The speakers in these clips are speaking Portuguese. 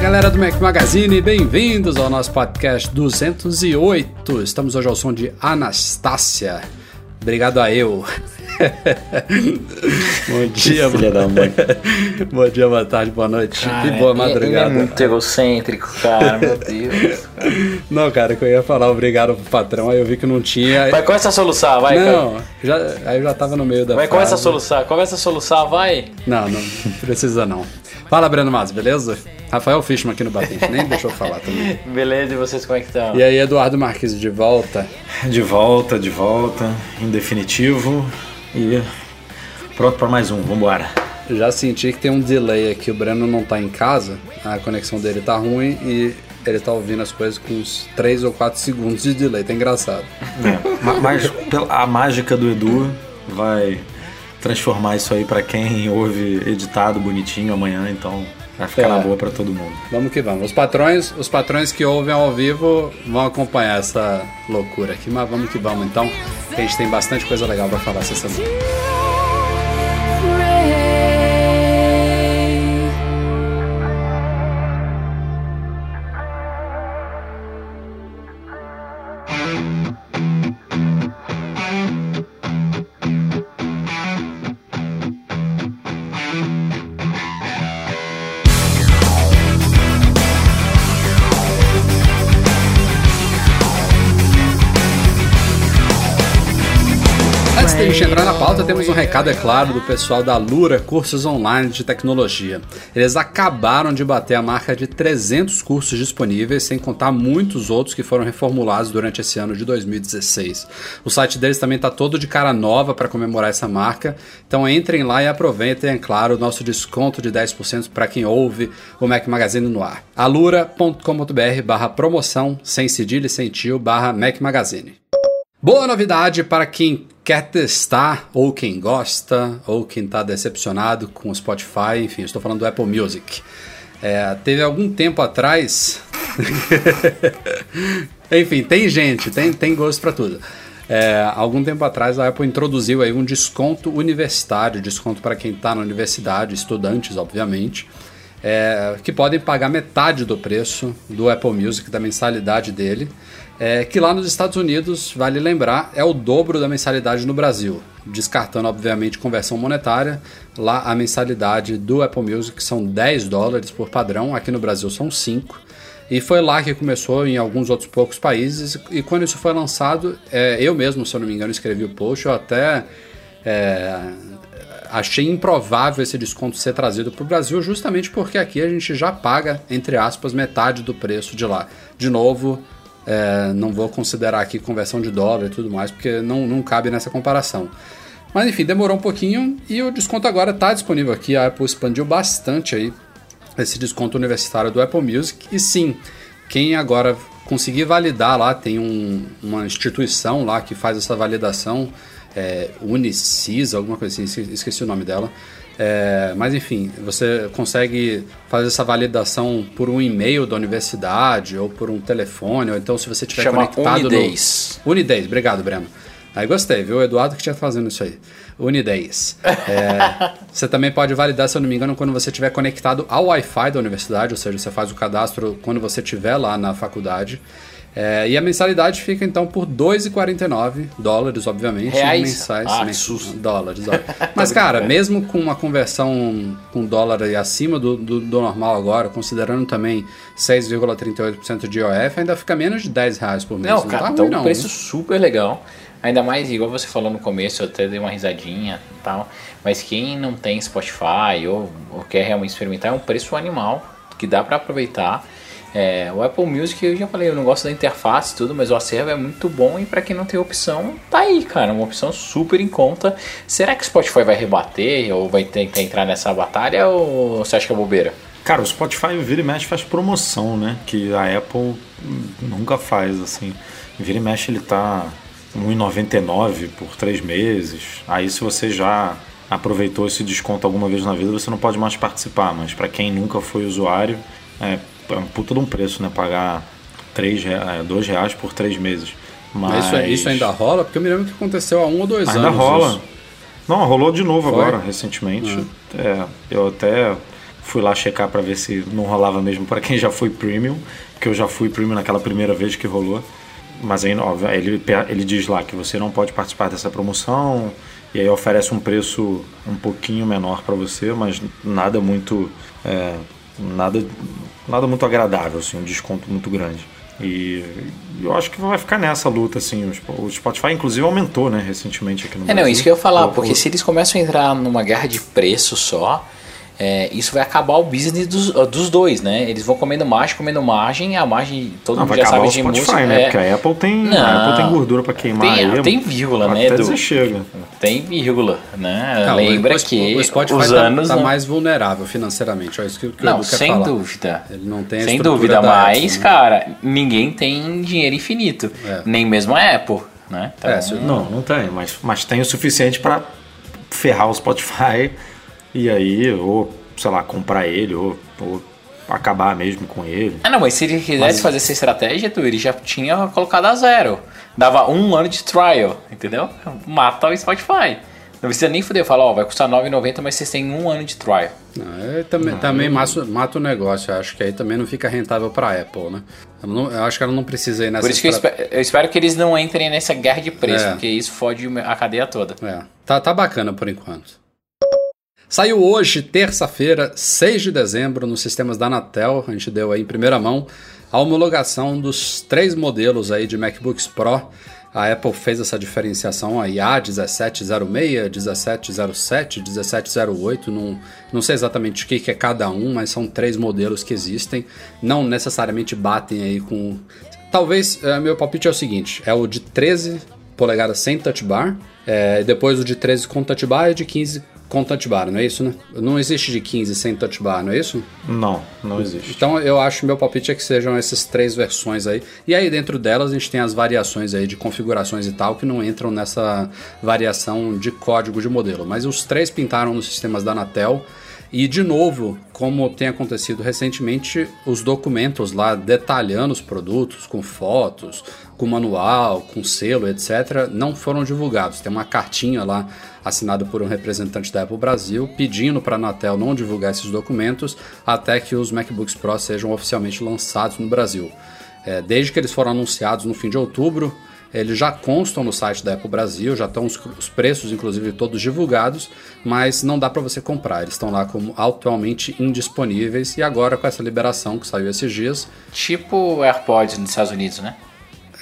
Galera do Mac Magazine, bem-vindos ao nosso podcast 208. Estamos hoje ao som de Anastácia. Obrigado a eu. Bom dia, Filha da mãe. Bom dia, boa tarde, boa noite Cara, e boa ele- Ele é madrugada. muito egocêntrico, cara, meu Deus. cara. Não, cara, que eu ia falar obrigado pro patrão, aí eu vi que não tinha. Vai, começa a soluçar, vai, cara. não, já, aí eu já tava no meio da. Vai, começa a frase. soluçar, começa a soluçar, vai. Não, não precisa não. Fala, Breno Mas, beleza? Rafael Fishman aqui no Batente, nem deixou eu falar também. Beleza, e vocês como é que estão? E aí, Eduardo Marques de volta. De volta, de volta, em definitivo. E pronto para mais um, vambora. Já senti que tem um delay aqui, o Breno não tá em casa, a conexão dele tá ruim e ele tá ouvindo as coisas com uns 3 ou 4 segundos de delay, tá engraçado. É, ma- mas a mágica do Edu vai transformar isso aí para quem ouve editado, bonitinho amanhã, então vai ficar É. na boa para todo mundo. Vamos que vamos. Os patrões, os patrões que ouvem ao vivo vão acompanhar essa loucura aqui, mas vamos que vamos então, a gente tem bastante coisa legal pra falar essa semana. Temos um recado, é claro, do pessoal da Lura Cursos Online de Tecnologia. Eles acabaram de bater a marca de 300 cursos disponíveis, sem contar muitos outros que foram reformulados durante esse ano de 2016. O site deles também está todo de cara nova para comemorar essa marca, então entrem lá e aproveitem, é claro, o nosso desconto de 10% para quem ouve o Mac Magazine no ar. alura.com.br barra promoção, sem cedilha e sem tio, barra Mac Magazine. Boa novidade para quem quer testar, ou quem gosta, ou quem está decepcionado com o Spotify, enfim, estou falando do Apple Music. É, teve algum tempo atrás. enfim, tem gente, tem, tem gosto para tudo. É, algum tempo atrás a Apple introduziu aí um desconto universitário, desconto para quem está na universidade, estudantes, obviamente, é, que podem pagar metade do preço do Apple Music, da mensalidade dele, é, que lá nos Estados Unidos, vale lembrar, é o dobro da mensalidade no Brasil, descartando, obviamente, conversão monetária. Lá a mensalidade do Apple Music são 10 dólares por padrão, aqui no Brasil são 5. E foi lá que começou em alguns outros poucos países. E quando isso foi lançado, é, eu mesmo, se eu não me engano, escrevi o post, eu até é, achei improvável esse desconto ser trazido para o Brasil, justamente porque aqui a gente já paga, entre aspas, metade do preço de lá. De novo, é, não vou considerar aqui conversão de dólar e tudo mais, porque não, não cabe nessa comparação. Mas enfim, demorou um pouquinho e o desconto agora está disponível aqui. A Apple expandiu bastante aí esse desconto universitário do Apple Music. E sim, quem agora conseguir validar lá, tem um- uma instituição lá que faz essa validação, é, alguma coisa assim, esque- esqueci o nome dela. É, mas enfim, você consegue fazer essa validação por um e-mail da universidade ou por um telefone, ou então se você estiver Chama conectado Unidays. no Unidays, obrigado, Breno. Aí gostei, viu? O Eduardo que tinha fazendo isso aí. Unidays. É, você também pode validar, se eu não me engano, quando você estiver conectado ao Wi-Fi da universidade, ou seja, você faz o cadastro quando você estiver lá na faculdade. É, e a mensalidade fica então por 2,49 dólares, obviamente. Reais? Mensais. Ah, mens- susto. Dólares, ó. Mas, cara, mesmo com uma conversão com dólar aí acima do, do, do normal agora, considerando também 6,38% de IOF, ainda fica menos de 10 reais por mês. Não, Não, cara, tá então ruim, um não. preço viu? super legal. Ainda mais, igual você falou no começo, eu até dei uma risadinha e tal. Mas quem não tem Spotify ou, ou quer realmente experimentar, é um preço animal. que dá pra aproveitar. É, o Apple Music, eu já falei, eu não gosto da interface e tudo, mas o acervo é muito bom e pra quem não tem opção, tá aí, cara, uma opção super em conta. Será que o Spotify vai rebater ou vai tentar entrar nessa batalha ou você acha que é bobeira? Cara, o Spotify vira e mexe faz promoção, né? Que a Apple nunca faz, assim. Vira e mexe ele tá 1,99 por três meses. Aí se você já aproveitou esse desconto alguma vez na vida, você não pode mais participar. Mas para quem nunca foi usuário, é, é um puta de um preço, né? Pagar 3, rea- é, 2 reais por três meses. Mas Isso, isso ainda rola? Porque eu me lembro que aconteceu há um ou dois Ainda anos. rola. isso. Não, rolou de novo Foi? agora, recentemente. É, eu até fui lá checar pra ver se não rolava mesmo para quem já foi premium, porque eu já fui premium naquela primeira vez que rolou. Mas aí, óbvio, aí ele, ele diz lá que você não pode participar dessa promoção e aí oferece um preço um pouquinho menor para você, mas nada muito é, nada nada muito agradável, assim, um desconto muito grande. E eu acho que vai ficar nessa luta, assim. o Sp- O Spotify, inclusive, aumentou, né, recentemente aqui no É, Brasil. não, isso que eu ia falar, O- porque o- se eles começam a entrar numa guerra de preço só, é, isso vai acabar o business dos, dos dois, né? Eles vão comendo margem, comendo margem, a margem, todo Não, mundo vai já sabe de Spotify, música. né? é, Porque a Apple tem, Não. a Apple tem gordura pra queimar Tem- aí. tem vírgula, né, Até dizer chega. tem vírgula, né? Não, Lembra o, que o Spotify os tá, anos tá não- mais vulnerável financeiramente. É isso que, que o Não, sem falar. dúvida. Ele não tem Sem dúvida, da mas, Apple, né? cara, ninguém tem dinheiro infinito. É. Nem mesmo a Apple, né? Então, É, se- Não, não tem, mas, mas tem o suficiente pra ferrar o Spotify e aí, ou, sei lá, comprar ele, ou, ou acabar mesmo com ele. Ah, não, mas se ele quisesse fazer essa estratégia, tu, ele já tinha colocado a zero. Dava um ano de trial, entendeu? Mata o Spotify. Não precisa nem foder falar, ó, vai custar R$ 9,90, mas vocês têm um ano de trial. Não, é, também também mata, mata o negócio. Eu acho que aí também não fica rentável pra Apple, né? Eu, não- eu acho que ela não precisa ir nessa Por isso que eu estra- espero, eu espero que eles não entrem nessa guerra de preço, É. porque isso fode a cadeia toda. É, tá, tá bacana por enquanto. Saiu hoje, terça-feira, 6 de dezembro, nos sistemas da Anatel. A gente deu aí em primeira mão a homologação dos três modelos aí de MacBooks Pro. A Apple fez essa diferenciação aí, A1706, 1707, 1708. Não, não sei exatamente o que, que é cada um, mas são três modelos que existem. Não necessariamente batem aí com. Talvez, eh, meu palpite é o seguinte: é o de 13 polegadas sem touch bar, é, depois o de 13 com touch bar e de 15 com touch bar, não é isso, né? Não existe de 15 sem touch bar, não é isso? Não, não existe. Então eu acho, meu palpite é que sejam essas três versões aí. E aí dentro delas a gente tem as variações aí de configurações e tal que não entram nessa variação de código de modelo. Mas os três pintaram nos sistemas da Anatel. E de novo, como tem acontecido recentemente, os documentos lá detalhando os produtos com fotos, com manual, com selo, etc., não foram divulgados. Tem uma cartinha lá assinada por um representante da Apple Brasil pedindo para a Anatel não divulgar esses documentos até que os MacBooks Pro sejam oficialmente lançados no Brasil. É, desde que eles foram anunciados no fim de outubro, eles já constam no site da Apple Brasil, já estão os, os preços, inclusive, todos divulgados, mas não dá para você comprar. Eles estão lá como atualmente indisponíveis e agora com essa liberação que saiu esses dias, Tipo o AirPods nos Estados Unidos, né?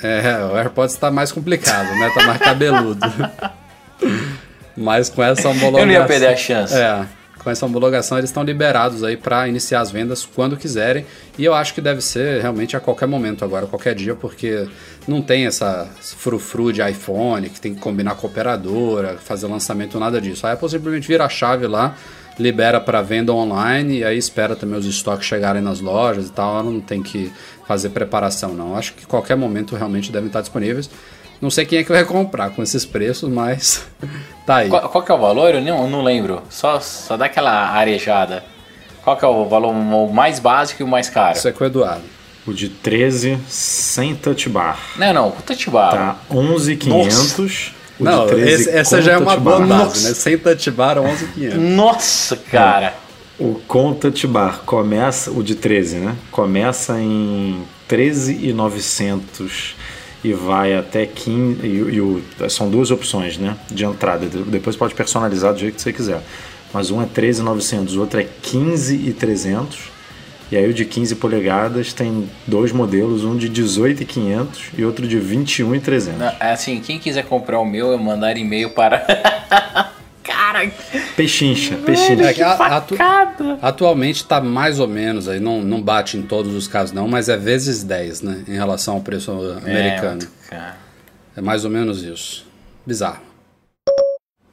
é, o AirPods está mais complicado, né? Tá mais cabeludo. Mas com essa homologação. Eu não ia perder a chance. É, com essa homologação eles estão liberados aí para iniciar as vendas quando quiserem. E eu acho que deve ser realmente a qualquer momento agora, qualquer dia, porque não tem essa frufru de iPhone que tem que combinar com a operadora, fazer lançamento, nada disso. A Apple simplesmente vira a chave lá, libera para venda online e aí espera também os estoques chegarem nas lojas e tal. Ela não tem que fazer preparação, não. Acho que qualquer momento realmente devem estar disponíveis. Não sei quem é que vai comprar com esses preços, mas tá aí. Qual, qual que é o valor? Eu não, não lembro. Só, só dá aquela arejada. Qual que é o valor o mais básico e o mais caro? Isso é com o Eduardo. O de 13 sem touch bar. Não, não, o touch bar. Tá 11,500. O Não, de 13 esse- essa com já é uma boa base, né? Sem touch bar, 11,500. Nossa, cara. O com touch bar começa, o de 13, né? Começa em 13,900 e vai até 15. E, e o, são duas opções, né? De entrada. De- Depois pode personalizar do jeito que você quiser. Mas um é 13,900, o outro é 15,300. E aí o de 15 polegadas tem dois modelos, um de 18,500 e outro de 21,300. Não, é assim, quem quiser comprar o meu, eu mandar e-mail para. Pechincha, pechincha. É atu- atualmente tá mais ou menos aí, não, não bate em todos os casos não, mas é vezes 10, né? Em relação ao preço americano. É. É mais ou menos isso. Bizarro.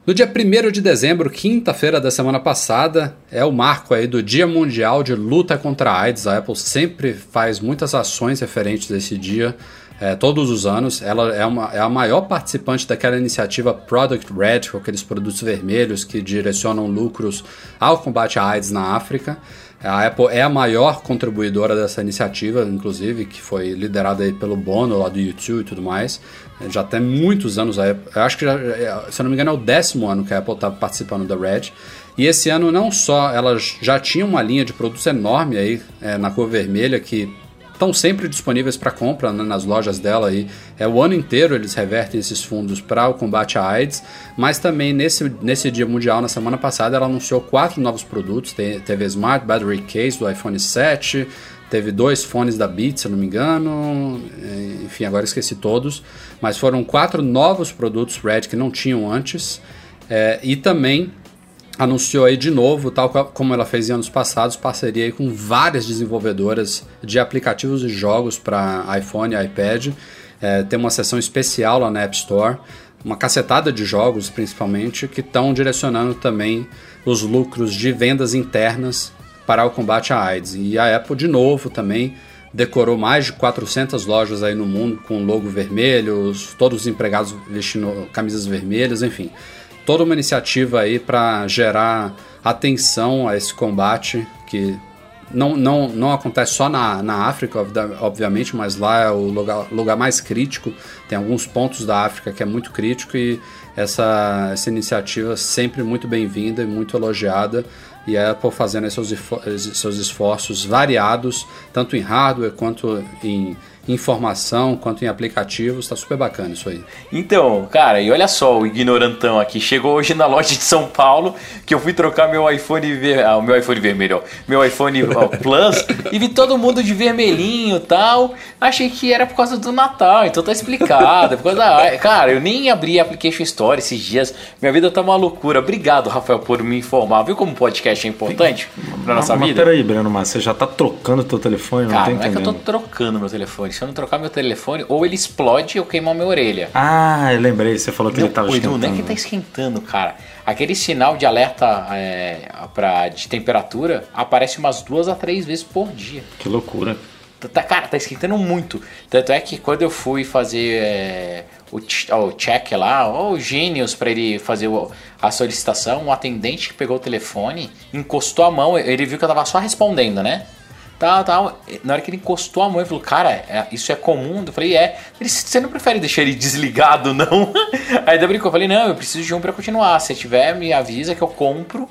No dia 1 de dezembro, quinta-feira da semana passada, é o marco aí do Dia Mundial de Luta contra a AIDS. A Apple sempre faz muitas ações referentes a esse dia, é, todos os anos. Ela é, uma, é a maior participante daquela iniciativa Product Red, com aqueles produtos vermelhos que direcionam lucros ao combate à AIDS na África. A Apple é a maior contribuidora dessa iniciativa, inclusive, que foi liderada aí pelo Bono lá do YouTube e tudo mais. Já tem muitos anos a Apple. Eu acho que, já, é, se eu não me engano, é o décimo ano que a Apple está participando da Red. E esse ano não só ela já tinha uma linha de produtos enorme aí é, na cor vermelha que estão sempre disponíveis para compra né, nas lojas dela aí. É o ano inteiro eles revertem esses fundos para o combate à AIDS, mas também nesse, nesse dia mundial, na semana passada, ela anunciou quatro novos produtos. Te- teve a Smart Battery Case do iPhone 7, teve dois fones da Beats, se eu não me engano, eh, enfim, agora esqueci todos, mas foram quatro novos produtos Red que não tinham antes, eh, e também anunciou aí de novo, tal como ela fez em anos passados, parceria com várias desenvolvedoras de aplicativos e jogos para iPhone e iPad. É, tem uma seção especial lá na App Store, uma cacetada de jogos principalmente, que estão direcionando também os lucros de vendas internas para o combate à AIDS. E a Apple, de novo, também decorou mais de 400 lojas aí no mundo com logo vermelho, os- todos os empregados vestindo camisas vermelhas, enfim toda uma iniciativa aí para gerar atenção a esse combate que não, não, não acontece só na, na África, obvia- obviamente, mas lá é o lugar, lugar mais crítico. Tem alguns pontos da África que é muito crítico e essa, essa iniciativa sempre muito bem-vinda e muito elogiada. E a Apple fazendo seus, seus esforços variados, tanto em hardware quanto em informação, quanto em aplicativos. Tá super bacana isso aí. Então, cara, e olha só o ignorantão aqui. Chegou hoje na loja de São Paulo que eu fui trocar meu iPhone, ver... ah, o meu iPhone vermelho, ó, meu iPhone Plus e vi todo mundo de vermelhinho e tal. Achei que era por causa do Natal, então tá explicado. é por causa da... Cara, eu nem abri a Application Store esses dias. Minha vida tá uma loucura. Obrigado, Rafael, por me informar. Viu como o podcast é importante pra nossa mas vida? peraí, Breno, mas você já tá trocando teu telefone? Não Cara, tô não é que eu entendendo. tô trocando meu telefone. Se eu não trocar meu telefone, ou ele explode ou queima a minha orelha. Ah, eu lembrei, você falou que ele tava esquentando. não é que tá esquentando, cara. Aquele sinal de alerta é, pra, de temperatura aparece umas duas a três vezes por dia. Que loucura. Tá- Tá, cara, tá esquentando muito. Tanto é que quando eu fui fazer é, o, o check lá, ó, o Genius pra ele fazer o- a solicitação, o atendente que pegou o telefone encostou a mão, ele viu que eu tava só respondendo, né? Tal, tal. Na hora que ele encostou a mão, ele falou, cara, é- isso é comum? Eu falei, é. Ele, você não prefere deixar ele desligado, não? Aí ainda brincou, eu falei, não, eu preciso de um pra continuar. Se tiver, me avisa que eu compro.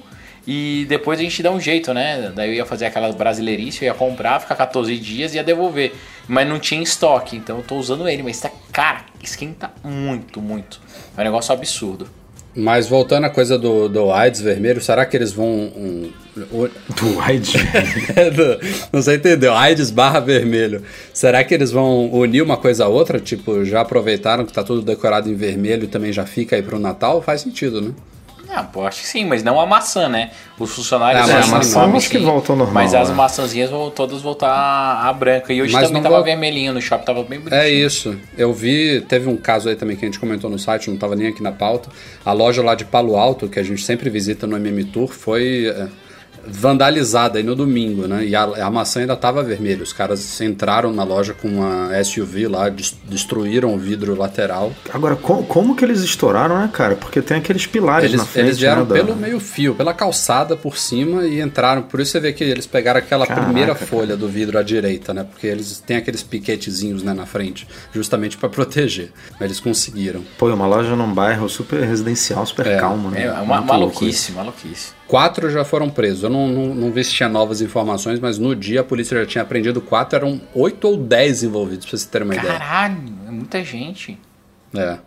E depois a gente dá um jeito, né? Daí eu ia fazer aquela brasileirice, eu ia comprar, ficar 14 dias e ia devolver. Mas não tinha estoque, então eu tô usando ele. Mas tá, cara, esquenta muito, muito. É um negócio absurdo. Mas voltando à coisa do, do AIDS vermelho, será que eles vão. Um, o- Do do- não sei entendeu, AIDS barra vermelho. Será que eles vão unir uma coisa a outra? Tipo, já aproveitaram que tá tudo decorado em vermelho e também já fica aí pro Natal? Faz sentido, né? Ah, pô, acho que sim, mas não a maçã, né? Os funcionários É, a maçã acho que sim, volta ao normal, Mas as né? maçãzinhas vão todas voltar a branca. E hoje Mas também tava volta- vermelhinho no shopping, tava bem bonitinho. É isso. Eu vi, teve um caso aí também que a gente comentou no site, não tava nem aqui na pauta. A loja lá de Palo Alto, que a gente sempre visita no MM Tour, foi é, vandalizada aí no domingo, né? E a, a maçã ainda tava vermelha. Os caras entraram na loja com uma SUV lá, des- destruíram o vidro lateral. Agora, co- como, que eles estouraram, né, cara? Porque tem aqueles pilares Eles, na frente. eles vieram né, da- pelo meio fio, pela calçada por cima e entraram. Por isso você vê que eles pegaram aquela Caraca, primeira cara. folha do vidro à direita, né? Porque eles têm aqueles piquetezinhos né, na frente, justamente para proteger. Mas eles conseguiram. Pô, é uma loja num bairro super residencial, super É. calmo, né? É uma Muito louco maluquice, maluquice. Quatro já foram presos. Eu não, não, não vi se tinha novas informações, mas no dia a polícia já tinha apreendido quatro, eram oito ou dez envolvidos, pra você ter uma ideia. Caralho, é muita gente. É.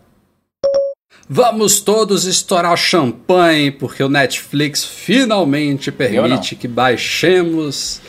Vamos todos estourar champanhe, porque o Netflix finalmente permite que baixemos.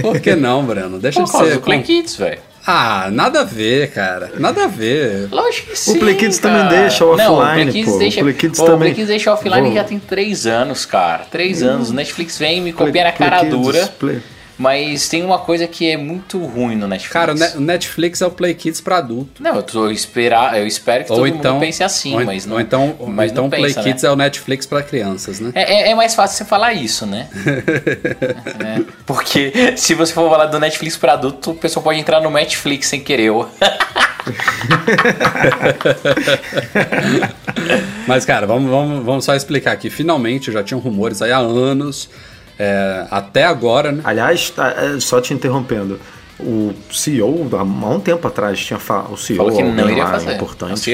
Por que não, Breno? Deixa Por de ser. com- Kids, velho. Ah, nada a ver, cara. Nada a ver. Lógico que sim. Play Kids cara. também deixa Não, offline, o Play Kids pô. O deixa, Play Kids o também- Play Kids deixa offline Vou- já tem três anos, cara. Três anos. O Netflix vem me copia na Play cara Kids, dura. Play- Mas tem uma coisa que é muito ruim no Netflix. Cara, o Ne- o Netflix é o Play Kids pra adulto. Não, eu, tô esperar, eu espero que Ou todo então, mundo pense assim, ou, mas não. ou então, mas então o Play pensa, Kids né? é o Netflix pra crianças, né? É, é- é mais fácil você falar isso, né? É, porque se você for falar do Netflix para adulto, o pessoal pode entrar no Netflix sem querer. Mas, cara, vamos, vamos, vamos só explicar aqui. Finalmente, já tinham rumores aí há anos, é, até agora, né? Aliás, tá, é, só te interrompendo. O CEO, há um tempo atrás, tinha falado. O CEO, Falou que não iria fazer. importante,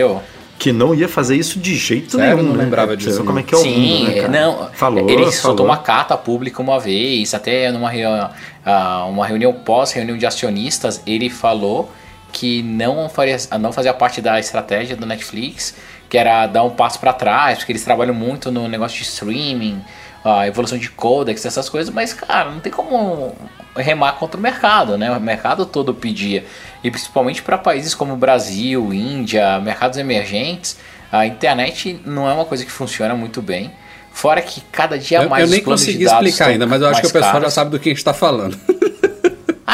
que não ia fazer isso de jeito Sério? nenhum. Não né? lembrava disso, Como é que é o Sim, mundo, né, cara? não. Falou, ele falou. soltou uma carta pública uma vez, até numa reunião, ah, uma reunião pós reunião de acionistas, ele falou que não faria, não fazia parte da estratégia do Netflix, que era dar um passo para trás, porque eles trabalham muito no negócio de streaming, a evolução de codecs, essas coisas, mas cara, não tem como remar contra o mercado, né? O mercado todo pedia. E principalmente para países como Brasil, Índia, mercados emergentes, a internet não é uma coisa que funciona muito bem. Fora que cada dia Eu, mais eu nem consegui explicar ainda, mas eu acho que o pessoal já caros. sabe do que a gente tá falando.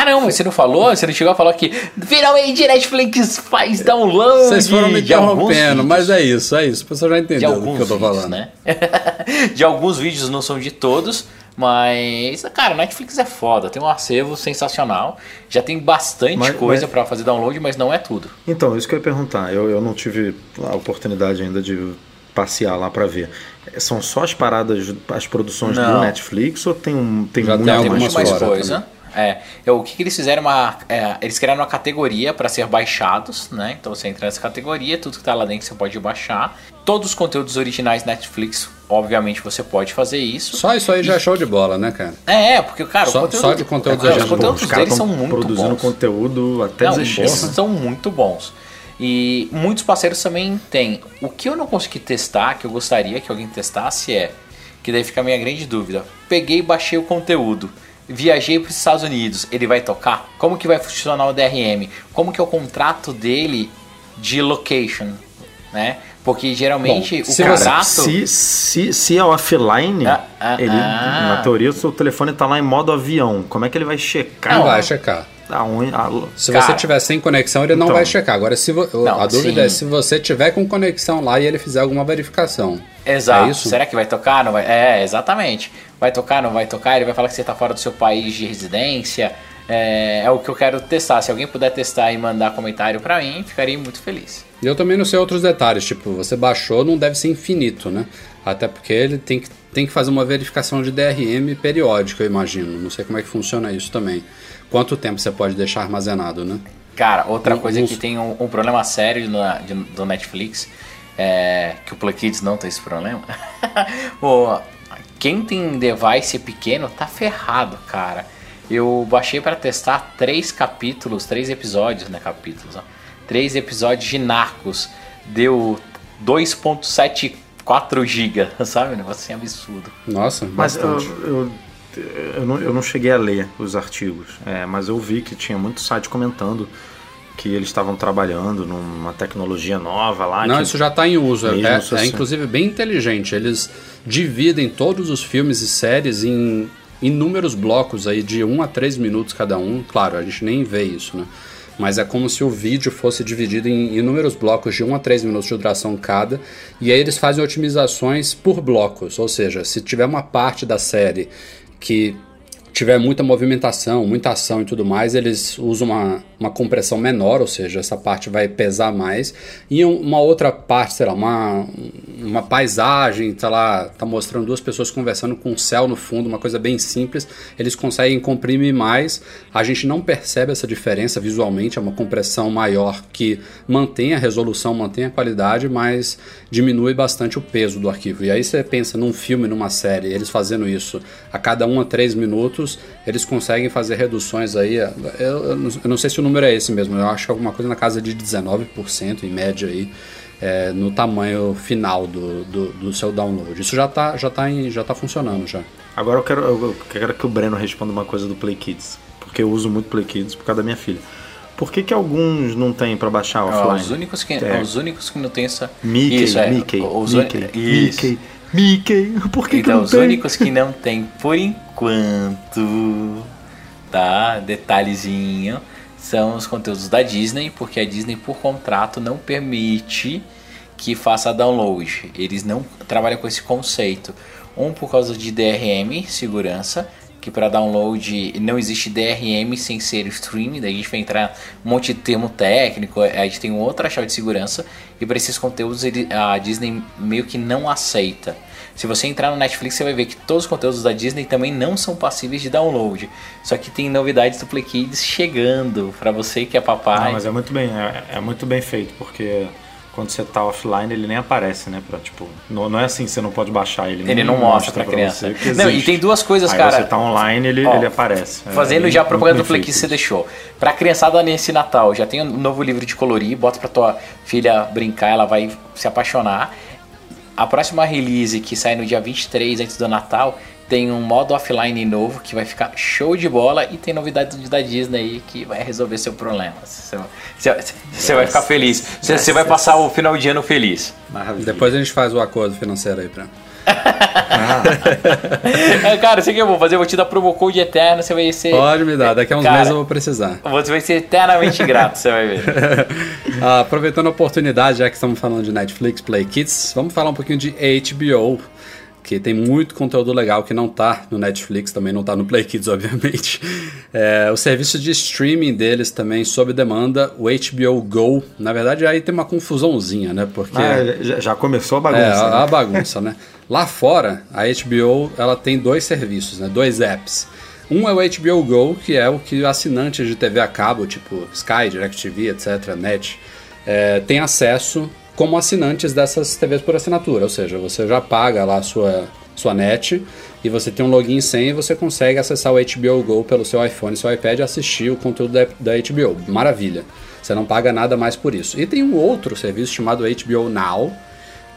Ah não, mas você não falou? Você não chegou a falar que finalmente Netflix faz download Vocês foram me interrompendo, mas é isso, é isso. O pessoal já de entendeu do alguns que eu tô vídeos, falando. né? de alguns vídeos, não são de todos, mas cara, Netflix é foda, tem um acervo sensacional, já tem bastante Mas- coisa mas- pra fazer download, mas não é tudo. Então, isso que eu ia perguntar. Eu, eu não tive a oportunidade ainda de passear lá pra ver. São só as paradas, as produções do Não. Netflix ou tem, um, tem Já muito tem mais fora coisa. É, é, o que, que eles fizeram? Uma, é, eles criaram uma categoria para ser baixados, né? Então você entra nessa categoria, tudo que tá lá dentro você pode baixar. Todos os conteúdos originais Netflix, obviamente você pode fazer isso. Só isso aí já é show de bola, né, cara? É, é, porque, cara, Só- o conteúdo, só de conteúdos os originais. conteúdos Os caras deles são muito produzindo bons. conteúdo até Não, dizer eles são muito bons. E muitos parceiros também têm. O que eu não consegui testar, que eu gostaria que alguém testasse é, que daí fica a minha grande dúvida. Peguei e baixei o conteúdo. Viajei para os Estados Unidos, ele vai tocar? Como que vai funcionar o DRM? Como que é o contrato dele de location, né? Porque geralmente Bom, o se contrato Se, se, se é offline, Ah, ah, ele, ah. na teoria o seu telefone tá lá em modo avião. Como é que ele vai checar? Não vai checar. Aonde, a- Se Cara. você tiver sem conexão, ele não Então. vai checar. Agora, se vo- Não, a dúvida sim. é se você tiver com conexão lá e ele fizer alguma verificação. Exato. É isso? Será que vai tocar? Não vai? É, exatamente. Vai tocar, não vai tocar? Ele vai falar que você está fora do seu país de residência. É, é o que eu quero testar. Se alguém puder testar e mandar comentário pra mim, ficaria muito feliz. E eu também não sei outros detalhes, tipo, você baixou, não deve ser infinito, né? Até porque ele tem que, tem que fazer uma verificação de DRM periódica, eu imagino. Não sei como é que funciona isso também. Quanto tempo você pode deixar armazenado, né? Cara, outra Um- coisa um- que tem um, um problema sério no, de- do Netflix é que o Play Kids não tem esse problema. Pô, quem tem device pequeno tá ferrado, cara. Eu baixei pra testar três capítulos, três episódios, né? Capítulos, ó. Três episódios de Narcos. Deu 2.74 GB, sabe? Um negócio assim absurdo. Nossa, Mas eu, eu, eu, não, eu não cheguei a ler os artigos, é, mas eu vi que tinha muito site comentando que eles estavam trabalhando numa tecnologia nova lá. Não, isso já está em uso. É, é- é inclusive bem inteligente. Eles dividem todos os filmes e séries em inúmeros blocos aí de 1 a 3 minutos cada um. Claro, a gente nem vê isso, né? Mas é como se o vídeo fosse dividido em inúmeros blocos de 1 a 3 minutos de duração cada. E aí eles fazem otimizações por blocos. Ou seja, se tiver uma parte da série que tiver muita movimentação, muita ação e tudo mais, eles usam uma, uma compressão menor, ou seja, essa parte vai pesar mais. E um- uma outra parte, sei lá, uma, uma paisagem, tá lá, tá mostrando duas pessoas conversando com o céu no fundo, uma coisa bem simples, eles conseguem comprimir mais. A gente não percebe essa diferença visualmente, é uma compressão maior que mantém a resolução, mantém a qualidade, mas diminui bastante o peso do arquivo. E aí você pensa num filme, numa série, eles fazendo isso a cada um a três minutos, eles conseguem fazer reduções aí. Eu, eu não- eu não sei se o número é esse mesmo, eu acho que é alguma coisa na casa de 19% em média aí. é, no tamanho final do, do, do seu download. Isso já está já tá em- já tá funcionando já. Agora eu quero, eu quero que o Breno responda uma coisa do Play Kids, porque eu uso muito Play Kids por causa da minha filha. Por que, que alguns não tem pra baixar Ó, offline? os, únicos que, É. os únicos que não tem essa. Mickey, Isso, é, Mickey, os Mickey, Isso. Mickey, Mickey. Por que, que então, não os tem? únicos que não tem por enquanto, tá? Detalhezinho, são os conteúdos da Disney, porque a Disney, por contrato, não permite que faça download. Eles não trabalham com esse conceito. Um por causa de DRM, segurança, que para download não existe DRM sem ser streaming, daí a gente vai entrar um monte de termo técnico, a gente tem outra chave de segurança, e para esses conteúdos a Disney meio que não aceita. Se você entrar no Netflix, você vai ver que todos os conteúdos da Disney também não são passíveis de download. Só que tem novidades do Play Kids chegando para você que é papai. Não, mas é muito bem, é, é muito bem feito, porque quando você tá offline ele nem aparece, né? Pra, tipo, não, não é assim, você não pode baixar ele. Ele não mostra pra criança. Não, e tem duas coisas, Aí cara. você tá online, ele, Ó, ele aparece. É, Fazendo é já a muito propaganda feito que você deixou. Pra criançada nesse Natal, já tem um novo livro de colorir, bota pra tua filha brincar, ela vai se apaixonar. A próxima release que sai no dia 23 antes do Natal tem um modo offline novo que vai ficar show de bola e tem novidades da Disney aí que vai resolver seu problema. Você, você- você vai ficar feliz. Você, você vai passar o final de ano feliz. Maravilha. Depois a gente faz o acordo financeiro aí pra. É, cara, você que eu vou fazer? Eu vou te dar promo code eterno, você vai ser. Pode me dar, daqui a uns Cara, meses eu vou precisar. Você vai ser eternamente grato, você vai ver. Ah, aproveitando a oportunidade, já que estamos falando de Netflix, Play Kids, vamos falar um pouquinho de HBO, que tem muito conteúdo legal que não tá no Netflix, também não tá no Play Kids, obviamente. É, o serviço de streaming deles também, sob demanda, o HBO Go. Na verdade, aí tem uma confusãozinha, né? Porque. Ah, já, já começou a É, bagunça. a, né? a bagunça, né? Lá fora, a HBO ela tem dois serviços, né? Dois apps. Um é o HBO Go, que é o que assinantes de TV a cabo, tipo Sky, DirecTV, etc., Net, é, tem acesso como assinantes dessas TVs por assinatura. Ou seja, você já paga lá a sua, sua net e você tem um login e senha e você consegue acessar o HBO Go pelo seu iPhone, seu iPad e assistir o conteúdo da, da HBO. Maravilha. Você não paga nada mais por isso. E tem um outro serviço chamado HBO Now,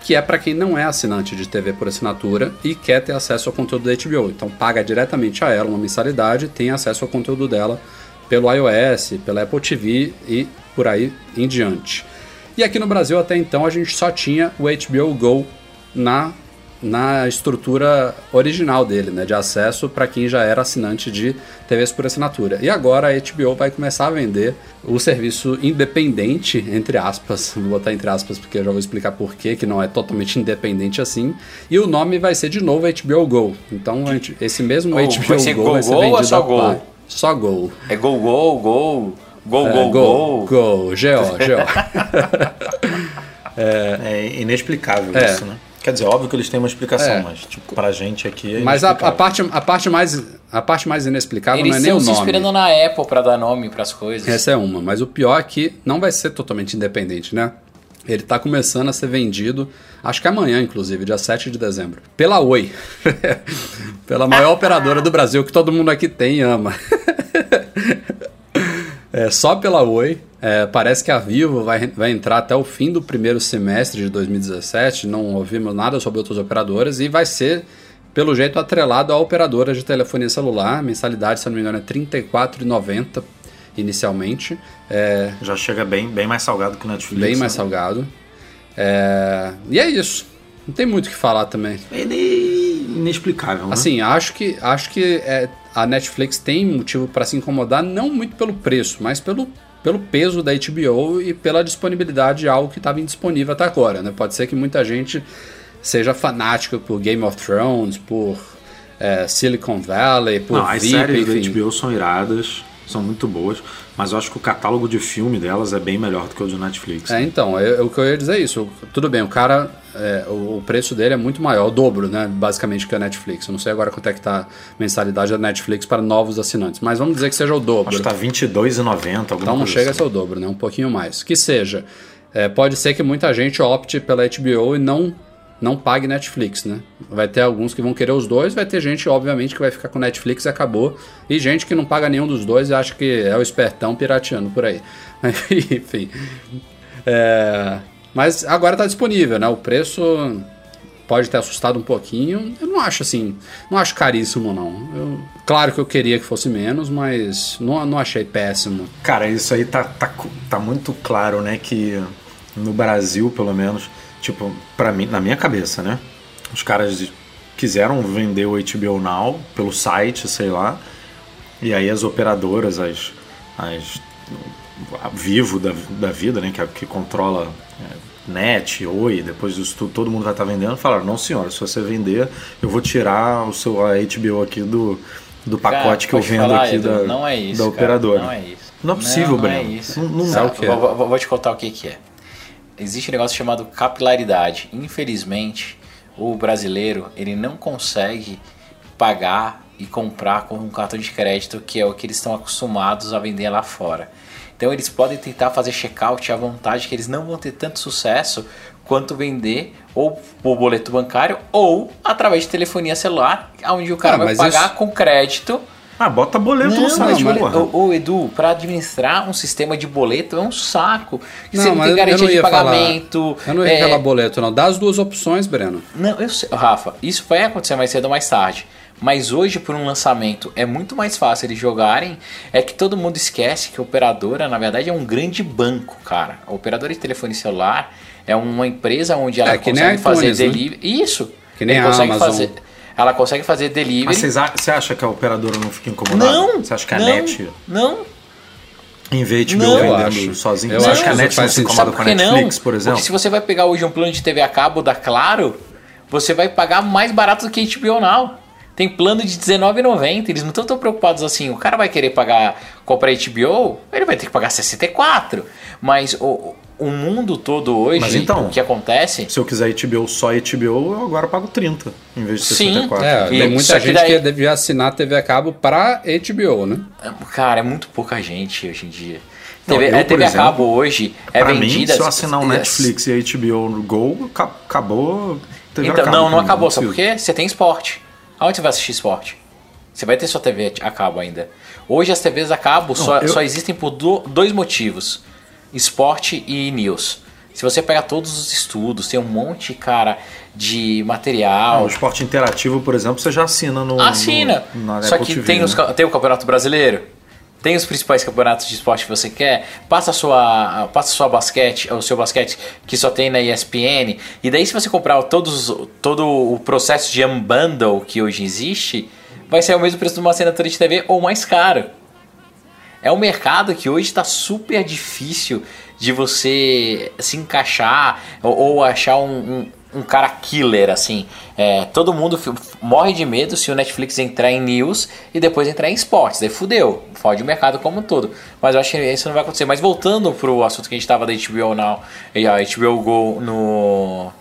que é para quem não é assinante de TV por assinatura e quer ter acesso ao conteúdo da HBO. Então paga diretamente a ela uma mensalidade e tem acesso ao conteúdo dela pelo iOS, pela Apple TV e por aí em diante. E aqui no Brasil até então a gente só tinha o HBO Go na na estrutura original dele, né, de acesso para quem já era assinante de TVs por assinatura. E agora a HBO vai começar a vender o serviço independente, entre aspas, vou botar entre aspas porque eu já vou explicar por quê, que não é totalmente independente assim, e o nome vai ser de novo HBO Go. Então esse mesmo Oh, HBO vai ser Go Go vai ser Go ou é vendido só Go? Só Go. É gol, gol, gol. Gol, É, gol, Go, gol. Go, GO, GO. É inexplicável É. isso, né? Quer dizer, óbvio que eles têm uma explicação, É. mas tipo, pra gente aqui é Mas a, a parte, a, parte mais, a parte mais inexplicável Eles não é nem o estão se nome. inspirando na Apple pra dar nome pras coisas. Essa é uma, mas o pior é que não vai ser totalmente independente, né? Ele tá começando a ser vendido, acho que amanhã, inclusive, dia 7 de dezembro, pela Oi. pela maior operadora do Brasil, que todo mundo aqui tem e ama. É, só pela Oi. É, parece que a Vivo vai, vai entrar até o fim do primeiro semestre de 2017. Não ouvimos nada sobre outras operadoras e vai ser, pelo jeito, atrelado à operadora de telefonia celular. A mensalidade, se não me engano, é R$ 34,90 inicialmente. É, Já chega bem, bem mais salgado que o Netflix. bem mais né? salgado. É, e é isso. Não tem muito o que falar também. É ine- inexplicável, né? Assim, acho que, acho que é, a Netflix tem motivo para se incomodar, não muito pelo preço, mas pelo, pelo peso da HBO e pela disponibilidade de algo que estava indisponível até agora. Né? Pode ser que muita gente seja fanática por Game of Thrones, por é, Silicon Valley, por Não, as VIP, séries enfim. da HBO são iradas, são muito boas, mas eu acho que o catálogo de filme delas é bem melhor do que o do Netflix. É, então, eu- o que eu ia dizer é isso. Tudo bem, o cara, é, o, o preço dele é muito maior, o dobro, né? Basicamente, que a Netflix. Eu não sei agora quanto é que tá a mensalidade da Netflix para novos assinantes, mas vamos dizer que seja o dobro. Acho que tá R$22,90, alguma Então não chega a assim. ser o dobro, né? Um pouquinho mais. Que seja. É, pode ser que muita gente opte pela HBO e não, não pague Netflix, né? Vai ter alguns que vão querer os dois, vai ter gente, obviamente, que vai ficar com Netflix e acabou. E gente que não paga nenhum dos dois e acha que é o espertão pirateando por aí. Enfim. É, mas agora tá disponível, né? O preço pode ter assustado um pouquinho. Eu não acho assim, não acho caríssimo não. Eu, claro que eu queria que fosse menos, mas não, não achei péssimo. Cara, isso aí tá, tá, tá muito claro, né? Que no Brasil, pelo menos, tipo, para mim, na minha cabeça, né? Os caras quiseram vender o HBO Now pelo site, sei lá. E aí as operadoras, as, as Vivo da, da vida, né, que, é, que controla é, net, oi, depois disso tudo, todo mundo vai estar vendendo, falaram, não senhor, se você vender, eu vou tirar o seu a HBO aqui do, do pacote Cara, que eu vendo falar, aqui Edu, da, não é isso, da cara, operadora. Não é isso. Não é possível, não, Breno. Não é isso. Não, não Sabe dá. o quê? Vou, vou- vou te contar o que, que é. Existe um negócio chamado capilaridade. Infelizmente, o brasileiro ele não consegue pagar e comprar com um cartão de crédito, que é o que eles estão acostumados a vender lá fora. Então eles podem tentar fazer checkout à vontade, que eles não vão ter tanto sucesso quanto vender ou por boleto bancário ou através de telefonia celular, onde o cara Ah, vai pagar isso- com crédito Ah, bota boleto no não, site, mas, porra. ô, ô, Edu, para administrar um sistema de boleto é um saco. Você Não, não, mas tem garantia não de ia falar. pagamento. Eu não ia é, falar boleto não. Dá as duas opções, Breno. Não, eu sei, Rafa, isso vai acontecer mais cedo ou mais tarde. Mas hoje, por um lançamento, é muito mais fácil eles jogarem. É que todo mundo esquece que a operadora, na verdade, é um grande banco, cara. A operadora de telefone celular é uma empresa onde ela É, que nem consegue fazer né? delivery. Isso. Que nem a consegue Amazon. fazer. Ela consegue fazer delivery. Mas a- você acha que a operadora não fica incomodada? não! Você acha que a não, NET, Não, em vez de Não. Vendendo acho. sozinho, Eu você acho acha que a NET não faz se incomoda com a Netflix, não? por exemplo? Porque se você vai pegar hoje um plano de TV a cabo da Claro, você vai pagar mais barato do que HBO Now. Tem plano de R$19,90. Eles não estão tão preocupados assim. O cara vai querer pagar, comprar HBO, ele vai ter que pagar 64. Mas o, o mundo todo hoje, Mas então- o que acontece... Se eu quiser HBO só HBO, eu agora pago 30 em vez de Sim. 64. É, E- tem só muita que gente daí- que devia assinar TV a cabo pra HBO, né? Cara, é muito pouca gente hoje em dia. Não, TV, eu, a por TV a exemplo, cabo hoje é pra mim, vendida... se eu assinar o Netflix e a HBO no Go, ca- acabou. TV a Então, cabo não, não acabou. Sabe por preciso. quê? Você tem esporte. Aonde você vai assistir esporte? Você vai ter sua TV a cabo ainda. Hoje as TVs a cabo só, eu- só existem por do- dois motivos: esporte e news. Se você pegar todos os estudos, tem um monte, cara, de Ah, material. o esporte interativo, por exemplo, você já assina no. Assina! no- Só que TV, tem, né? os tem o Campeonato Brasileiro, tem os principais campeonatos de esporte que você quer, passa a sua, passa a sua basquete, o seu basquete que só tem na ESPN, e daí se você comprar todos, todo o processo de unbundle que hoje existe, vai ser o mesmo preço de uma assinatura de TV ou mais caro. É um mercado que hoje está super difícil de você se encaixar ou, ou achar um, um, um cara killer, assim. É, todo mundo morre de medo se o Netflix entrar em news e depois entrar em esportes. Daí fudeu, fode o mercado como um todo. Mas eu acho que isso não vai acontecer. Mas voltando pro assunto que a gente estava da HBO Now e a HBO Go no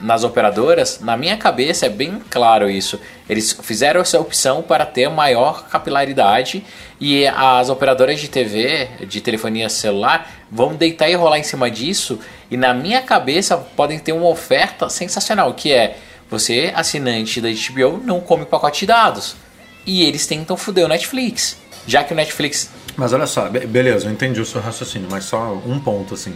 nas operadoras, na minha cabeça é bem claro isso. Eles fizeram essa opção para ter maior capilaridade e as operadoras de TV, de telefonia celular, vão deitar e rolar em cima disso. E na minha cabeça podem ter uma oferta sensacional, que é você, assinante da HBO, não come pacote de dados. E eles tentam foder o Netflix. Já que o Netflix Mas olha só, be- beleza, eu entendi o seu raciocínio, mas só um ponto assim.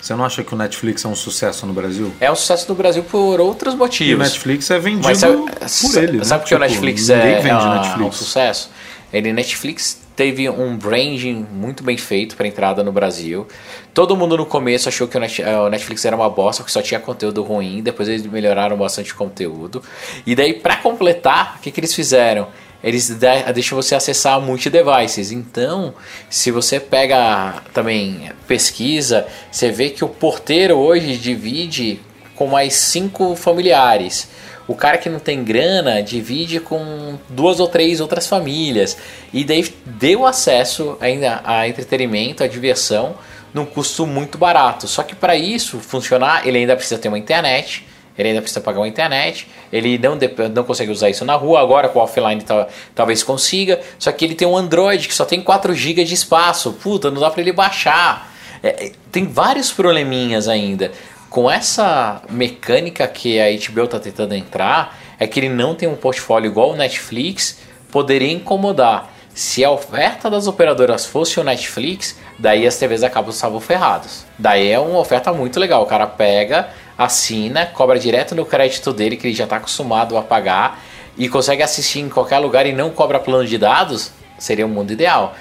Você não acha que o Netflix é um sucesso no Brasil? é um sucesso no Brasil por outros E o motivos. Netflix é vendido Mas sabe, por ele, né? sabe por que o Tipo, Netflix ninguém é, vende é Netflix. um sucesso? Ele Netflix teve um branding muito bem feito para entrada no Brasil. Todo mundo no começo achou que o eh, o Netflix era uma bosta, que só tinha conteúdo ruim. Depois eles melhoraram bastante o conteúdo. E daí, para completar, o que, que eles fizeram? Eles de- deixam você acessar multi-devices. Então, se você pega também pesquisa, você vê que o porteiro hoje divide com mais cinco familiares. O cara que não tem grana divide com duas ou três outras famílias. E daí deu acesso ainda a entretenimento, a diversão, num custo muito barato. Só que para isso funcionar, ele ainda precisa ter uma internet. Ele ainda precisa pagar uma internet. Ele não, não consegue usar isso na rua. Agora com o offline tal- talvez consiga. Só que ele tem um Android que só tem 4 GB de espaço. Puta, não dá para ele baixar. É, é, tem vários probleminhas ainda. Com essa mecânica que a HBO está tentando entrar, é que ele não tem um portfólio igual o Netflix, poderia incomodar. Se a oferta das operadoras fosse o Netflix, daí as TVs a cabo estavam ferradas. Daí é uma oferta muito legal. O cara pega, assina, cobra direto no crédito dele, que ele já está acostumado a pagar, e consegue assistir em qualquer lugar e não cobra plano de dados, seria o um mundo ideal.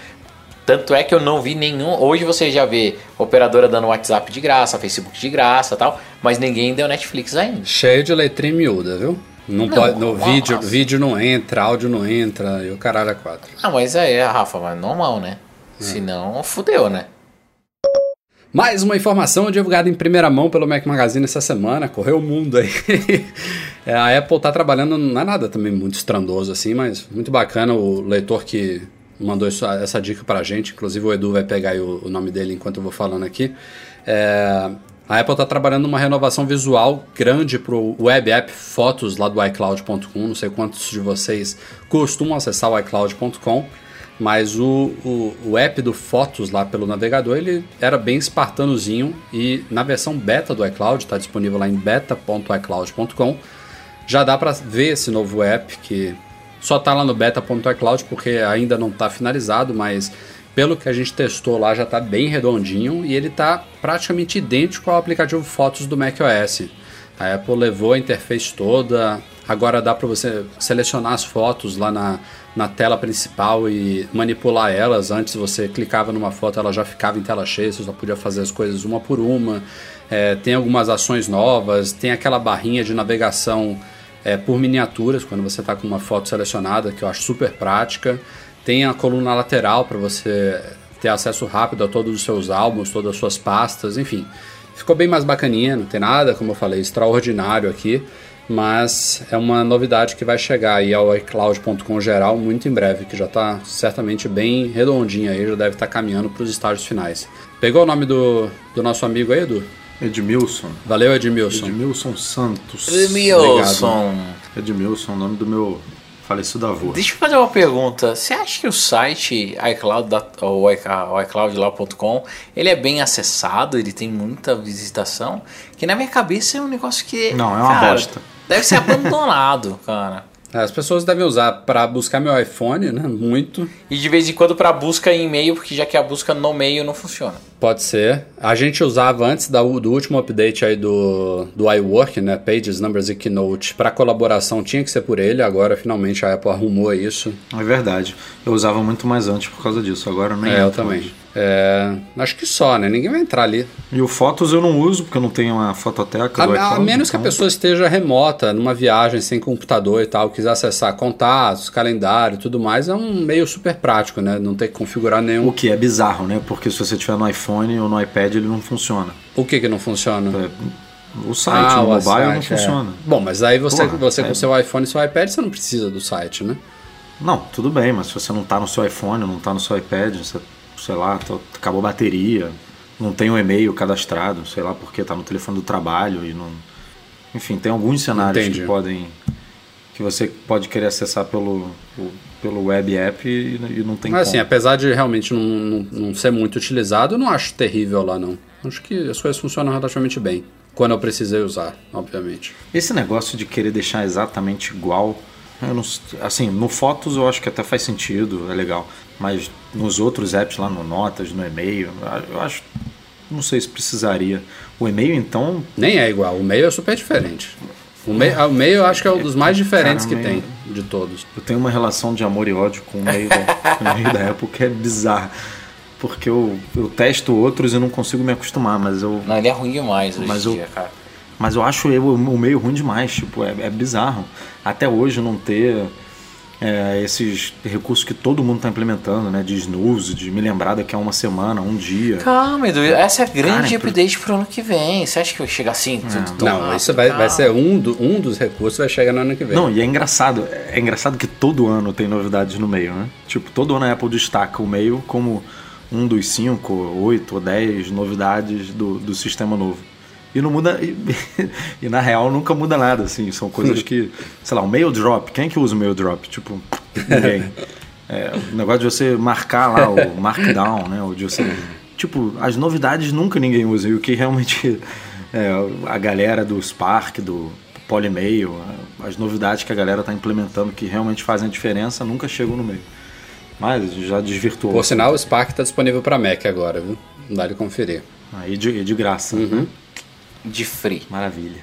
Tanto é que eu não vi nenhum. Hoje você já vê operadora dando WhatsApp de graça, Facebook de graça tal, mas ninguém deu Netflix ainda. Cheio de letrinha miúda, viu? Não, Não, pode, no nossa. vídeo, vídeo não entra, áudio não entra, e o caralho é quatro. Ah, mas é, Rafa, mas normal, né? Senão, fudeu, né? Mais uma informação divulgada em primeira mão pelo Mac Magazine essa semana, correu o mundo aí. É, a Apple tá trabalhando, não é nada também muito estrondoso assim, mas muito bacana o leitor que mandou essa dica pra gente, inclusive o Edu vai pegar o, nome dele enquanto eu vou falando aqui. É, a Apple está trabalhando numa renovação visual grande para o web app Fotos lá do iCloud.com. Não sei quantos de vocês costumam acessar o iCloud.com, mas o, o, o app do Fotos lá pelo navegador ele era bem espartanozinho e na versão beta do iCloud, está disponível lá em beta.icloud.com, já dá para ver esse novo app que só está lá no beta.icloud porque ainda não está finalizado, mas pelo que a gente testou lá já está bem redondinho e ele está praticamente idêntico ao aplicativo Fotos do macOS. A Apple levou a interface toda, agora dá para você selecionar as fotos lá na, na tela principal e manipular elas. Antes você clicava numa foto, ela já ficava em tela cheia, você só podia fazer as coisas uma por uma. É, tem algumas ações novas, tem aquela barrinha de navegação é, por miniaturas, quando você está com uma foto selecionada, que eu acho super prática. Tem a coluna lateral para você ter acesso rápido a todos os seus álbuns, todas as suas pastas, enfim. Ficou bem mais bacaninha, não tem nada, como eu falei, extraordinário aqui, mas é uma novidade que vai chegar aí ao iCloud.com geral muito em breve, que já está certamente bem redondinha aí, já deve estar caminhando para os estágios finais. Pegou o nome do, do nosso amigo aí, Edu? Edmilson. Valeu, Edmilson. Edmilson Santos. Edmilson. Edmilson, nome do meu falecido avô. Deixa eu fazer uma pergunta. Você acha que o site iCloud, ou iCloud.com, ele é bem acessado, ele tem muita visitação? Que na minha cabeça é um negócio que. Não, é uma cara, bosta. Deve ser abandonado, cara. É, As pessoas devem usar para buscar meu iPhone, né? Muito. E de vez em quando pra busca em e-mail, porque já que a busca no e-mail não funciona. Pode ser. A gente usava antes da- do último update aí do, do iWork, né? Pages, Numbers e Keynote. Para colaboração tinha que ser por ele. Agora finalmente a Apple arrumou isso. É verdade. Eu usava muito mais antes por causa disso. Agora nem É, eu também. mais. É, acho que só, né? Ninguém vai entrar ali. E o Fotos eu não uso porque eu não tenho uma fototeca A, do a menos que a então- pessoa esteja remota, numa viagem sem computador e tal, quiser acessar contatos, calendário e tudo mais, é um meio super prático, né? Não ter que configurar nenhum. O que é bizarro, né? Porque se você tiver no iPhone ou no iPad, ele não funciona. O que que não funciona? É, O site no o mobile não site, é. funciona. Bom, mas aí você, Porra, você é. com seu iPhone e seu iPad, você não precisa do site, né? Não, tudo bem, mas se você não tá no seu iPhone, não tá no seu iPad, você, sei lá, tá- acabou a bateria, não tem um e-mail cadastrado, sei lá porque tá no telefone do trabalho e não. Enfim, tem alguns cenários Entendi. que podem. que você pode querer acessar pelo, pelo web app e, e não tem Mas assim, como. apesar de realmente não, não, não ser muito utilizado, eu não acho terrível lá, não. Acho que as coisas funcionam relativamente bem. Quando eu precisei usar, obviamente. Esse negócio de querer deixar exatamente igual, não, assim, no Fotos eu acho que até faz sentido, é legal. Mas nos outros apps lá no Notas, no e-mail, eu acho. Não sei se precisaria. O e-mail, então, Nem é igual. O meio é super diferente. O meio, o meio eu acho que é um dos mais diferentes Cara, que tem de todos. eu tenho uma relação de amor e ódio com o meio da, com o meio da Apple que é bizarra. Porque eu, eu testo outros e não consigo me acostumar, mas eu, Não, ele é ruim demais hoje Mas eu- dia, cara. Mas eu acho eu, o meio ruim demais, tipo, é, é bizarro. Até hoje não ter é, esses recursos que todo mundo está implementando, né? De snooze, de me lembrar daqui a uma semana, um dia. Calma, Edu. Essa é a grande Cara, update pro ano que vem. Você acha que vai chegar assim? Tudo tão Não, rápido? isso vai, vai ser um, do- um dos recursos vai chegar no ano que vem. Não, e é engraçado, é engraçado que todo ano tem novidades no meio, né? Tipo, todo ano a Apple destaca o meio como um dos cinco, oito ou dez novidades do, do sistema novo. E não muda. E, e na real nunca muda nada, assim. São coisas que. Sei lá, o mail drop. Quem é que usa o mail drop? Tipo, ninguém. É, o negócio de você marcar lá o markdown, né? O de você. Tipo, as novidades nunca ninguém usa. E o que realmente. é, a galera do Spark, do Polymail, as novidades que a galera tá implementando que realmente fazem a diferença nunca chegam no meio. Mas já desvirtuou. Por sinal, o Spark está disponível para Mac agora, viu? Dá de conferir. Aí de, de graça. Uhum. né? De free. Maravilha.